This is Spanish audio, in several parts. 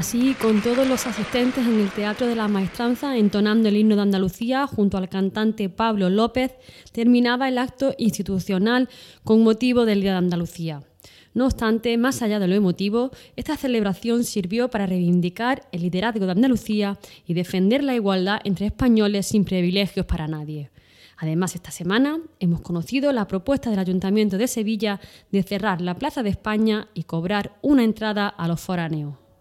Así, con todos los asistentes en el Teatro de la Maestranza entonando el himno de Andalucía junto al cantante Pablo López, terminaba el acto institucional con motivo del Día de Andalucía. No obstante, más allá de lo emotivo, esta celebración sirvió para reivindicar el liderazgo de Andalucía y defender la igualdad entre españoles sin privilegios para nadie. Además, esta semana hemos conocido la propuesta del Ayuntamiento de Sevilla de cerrar la Plaza de España y cobrar una entrada a los foráneos.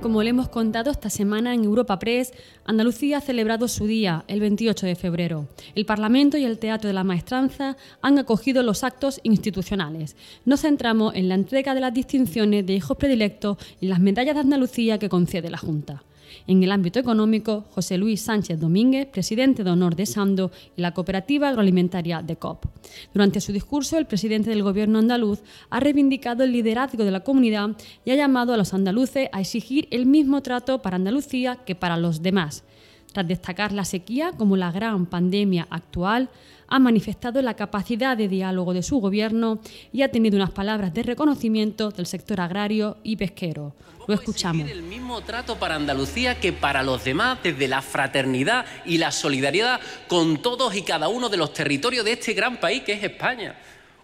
Como le hemos contado esta semana en Europa Press, Andalucía ha celebrado su día, el 28 de febrero. El Parlamento y el Teatro de la Maestranza han acogido los actos institucionales. Nos centramos en la entrega de las distinciones de hijos predilectos y las medallas de Andalucía que concede la Junta. En el ámbito económico, José Luis Sánchez Domínguez, presidente de honor de Sando y la cooperativa agroalimentaria de COP. Durante su discurso, el presidente del gobierno andaluz ha reivindicado el liderazgo de la comunidad y ha llamado a los andaluces a exigir el mismo trato para Andalucía que para los demás. Tras destacar la sequía como la gran pandemia actual, ha manifestado la capacidad de diálogo de su gobierno y ha tenido unas palabras de reconocimiento del sector agrario y pesquero. Lo escuchamos. El mismo trato para Andalucía que para los demás, desde la fraternidad y la solidaridad con todos y cada uno de los territorios de este gran país que es España.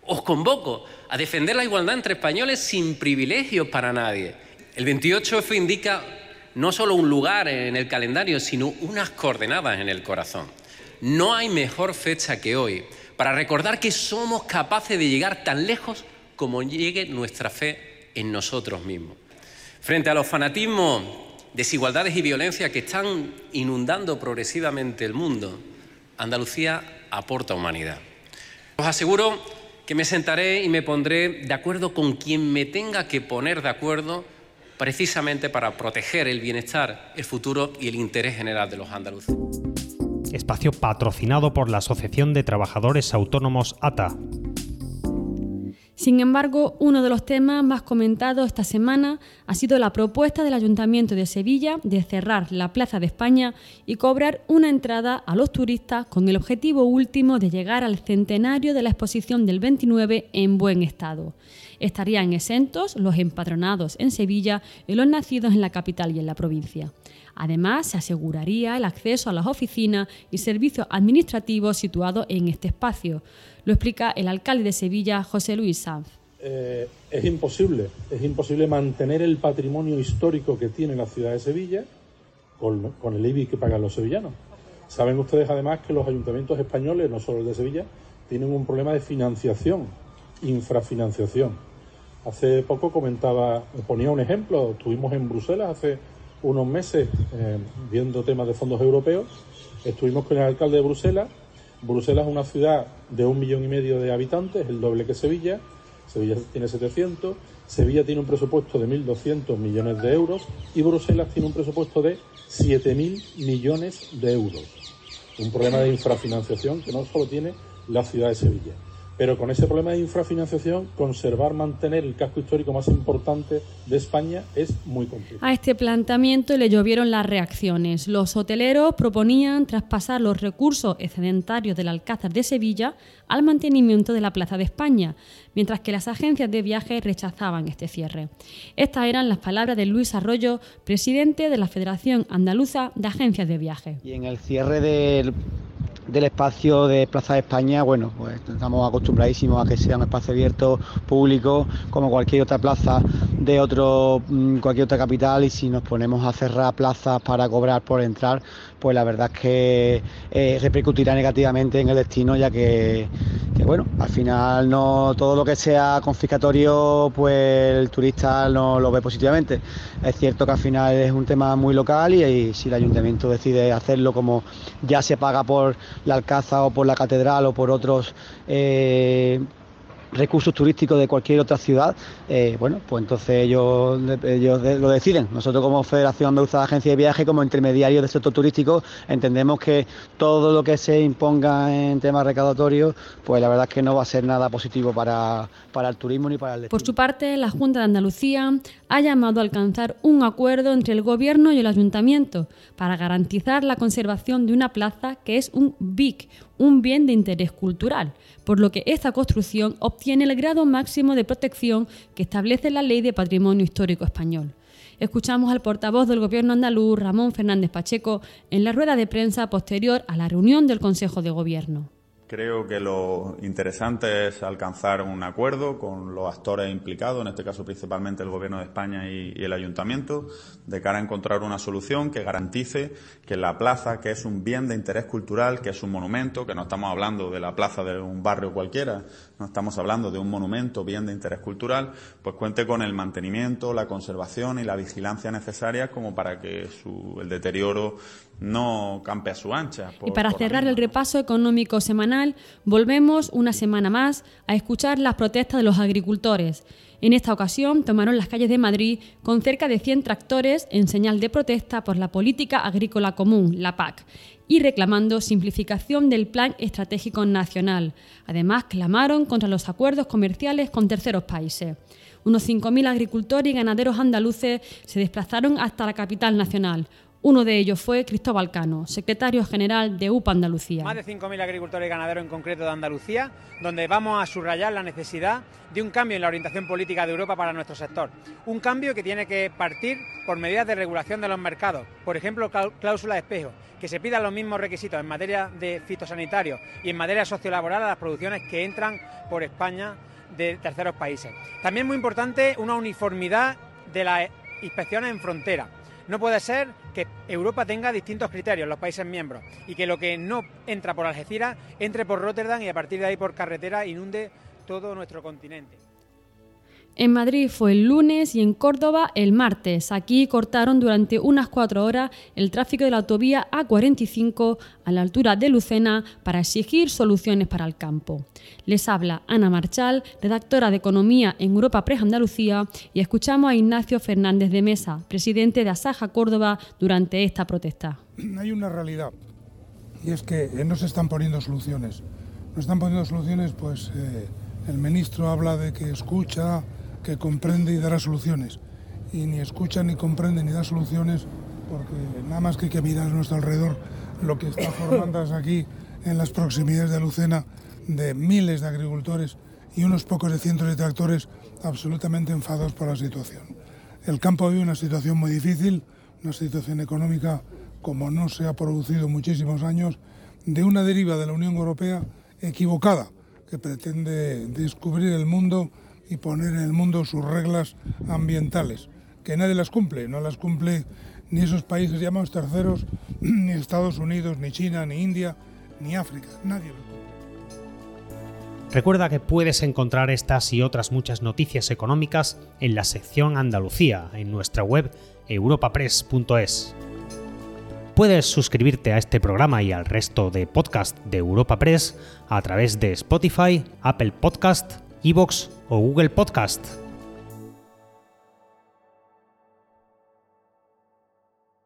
Os convoco a defender la igualdad entre españoles sin privilegios para nadie. El 28F indica no solo un lugar en el calendario, sino unas coordenadas en el corazón. No hay mejor fecha que hoy para recordar que somos capaces de llegar tan lejos como llegue nuestra fe en nosotros mismos. Frente a los fanatismos, desigualdades y violencia que están inundando progresivamente el mundo, Andalucía aporta humanidad. Os aseguro que me sentaré y me pondré de acuerdo con quien me tenga que poner de acuerdo precisamente para proteger el bienestar, el futuro y el interés general de los andaluces espacio patrocinado por la Asociación de Trabajadores Autónomos ATA. Sin embargo, uno de los temas más comentados esta semana ha sido la propuesta del Ayuntamiento de Sevilla de cerrar la Plaza de España y cobrar una entrada a los turistas con el objetivo último de llegar al centenario de la exposición del 29 en buen estado. Estarían exentos los empadronados en Sevilla y los nacidos en la capital y en la provincia. Además, se aseguraría el acceso a las oficinas y servicios administrativos situados en este espacio. Lo explica el alcalde de Sevilla, José Luis Sanz. Eh, es imposible, es imposible mantener el patrimonio histórico que tiene la ciudad de Sevilla con, el IBI que pagan los sevillanos. Saben ustedes además que los ayuntamientos españoles, no solo el de Sevilla, tienen un problema de financiación, infrafinanciación. Hace poco comentaba, ponía un ejemplo, estuvimos en Bruselas hace unos meses eh, viendo temas de fondos europeos. Estuvimos con el alcalde de Bruselas. Bruselas es una ciudad de un millón y medio de habitantes, el doble que Sevilla. Sevilla tiene 700. Sevilla tiene un presupuesto de 1.200 millones de euros y Bruselas tiene un presupuesto de 7.000 millones de euros. Un problema de infrafinanciación que no solo tiene la ciudad de Sevilla. Pero con ese problema de infrafinanciación, conservar, mantener el casco histórico más importante de España es muy complicado. A este planteamiento le llovieron las reacciones. Los hoteleros proponían traspasar los recursos excedentarios del Alcázar de Sevilla al mantenimiento de la Plaza de España, mientras que las agencias de viajes rechazaban este cierre. Estas eran las palabras de Luis Arroyo, presidente de la Federación Andaluza de Agencias de Viajes. Y en el cierre del del espacio de Plaza de España, bueno, pues estamos acostumbradísimos a que sea un espacio abierto, público, como cualquier otra plaza de otro, mm, cualquier otra capital, y si nos ponemos a cerrar plazas para cobrar por entrar, pues la verdad es que eh, repercutirá negativamente en el destino, ya que, bueno, al final no todo lo que sea confiscatorio, pues el turista no lo ve positivamente. Es cierto que al final es un tema muy local y, si el ayuntamiento decide hacerlo como ya se paga por la Alcázar o por la Catedral o por otros eh, recursos turísticos de cualquier otra ciudad, eh, bueno, pues entonces ellos, ellos lo deciden. Nosotros como Federación Andaluza de Agencia de Viaje, como intermediarios del sector turístico, entendemos que todo lo que se imponga en temas recaudatorios, pues la verdad es que no va a ser nada positivo para, para el turismo ni para el destino. Por su parte, la Junta de Andalucía ha llamado a alcanzar un acuerdo entre el Gobierno y el Ayuntamiento para garantizar la conservación de una plaza que es un BIC, un bien de interés cultural, por lo que esta construcción obtiene el grado máximo de protección que establece la Ley de Patrimonio Histórico Español. Escuchamos al portavoz del Gobierno andaluz, Ramón Fernández Pacheco, en la rueda de prensa posterior a la reunión del Consejo de Gobierno. Creo que lo interesante es alcanzar un acuerdo con los actores implicados, en este caso principalmente el Gobierno de España y, el Ayuntamiento, de cara a encontrar una solución que garantice que la plaza, que es un bien de interés cultural, que es un monumento, que no estamos hablando de la plaza de un barrio cualquiera, no estamos hablando de un monumento, bien de interés cultural, pues cuente con el mantenimiento, la conservación y la vigilancia necesarias como para que el deterioro no campe a su ancha. y para cerrar el repaso económico semanal, volvemos una semana más a escuchar las protestas de los agricultores. En esta ocasión tomaron las calles de Madrid con cerca de 100 tractores en señal de protesta por la política agrícola común, la PAC, y reclamando simplificación del Plan Estratégico Nacional. Además, clamaron contra los acuerdos comerciales con terceros países. Unos 5.000 agricultores y ganaderos andaluces se desplazaron hasta la capital nacional, uno de ellos fue Cristóbal Cano, secretario general de UPA Andalucía. Más de 5.000 agricultores y ganaderos en concreto de Andalucía, donde vamos a subrayar la necesidad de un cambio en la orientación política de Europa para nuestro sector. Un cambio que tiene que partir por medidas de regulación de los mercados, por ejemplo, cláusula de espejo, que se pidan los mismos requisitos en materia de fitosanitario y en materia sociolaboral a las producciones que entran por España de terceros países. También muy importante una uniformidad de las inspecciones en frontera no puede ser que Europa tenga distintos criterios, los países miembros, y que lo que no entra por Algeciras entre por Rotterdam y a partir de ahí por carretera inunde todo nuestro continente. En Madrid fue el lunes y en Córdoba el martes. Aquí cortaron durante unas cuatro horas el tráfico de la autovía A45 a la altura de Lucena para exigir soluciones para el campo. Les habla Ana Marchal, redactora de Economía en Europa Press Andalucía, y escuchamos a Ignacio Fernández de Mesa, presidente de Asaja Córdoba, durante esta protesta. Hay una realidad y es que no se están poniendo soluciones. No están poniendo soluciones, pues eh, el ministro habla de que escucha que comprende y dará soluciones. Y ni escucha, ni comprende, ni da soluciones, porque nada más que hay que mirar a nuestro alrededor lo que está formando aquí en las proximidades de Lucena de miles de agricultores y unos pocos de cientos de tractores absolutamente enfadados por la situación. El campo vive una situación muy difícil, una situación económica como no se ha producido muchísimos años, de una deriva de la Unión Europea equivocada, que pretende descubrir el mundo y poner en el mundo sus reglas ambientales, que nadie las cumple, no las cumple ni esos países llamados terceros, ni Estados Unidos, ni China, ni India, ni África, nadie lo cumple. Recuerda que puedes encontrar estas y otras muchas noticias económicas en la sección Andalucía en nuestra web europapress.es. Puedes suscribirte a este programa y al resto de podcast de Europa Press a través de Spotify, Apple Podcast, Evox o Google Podcast.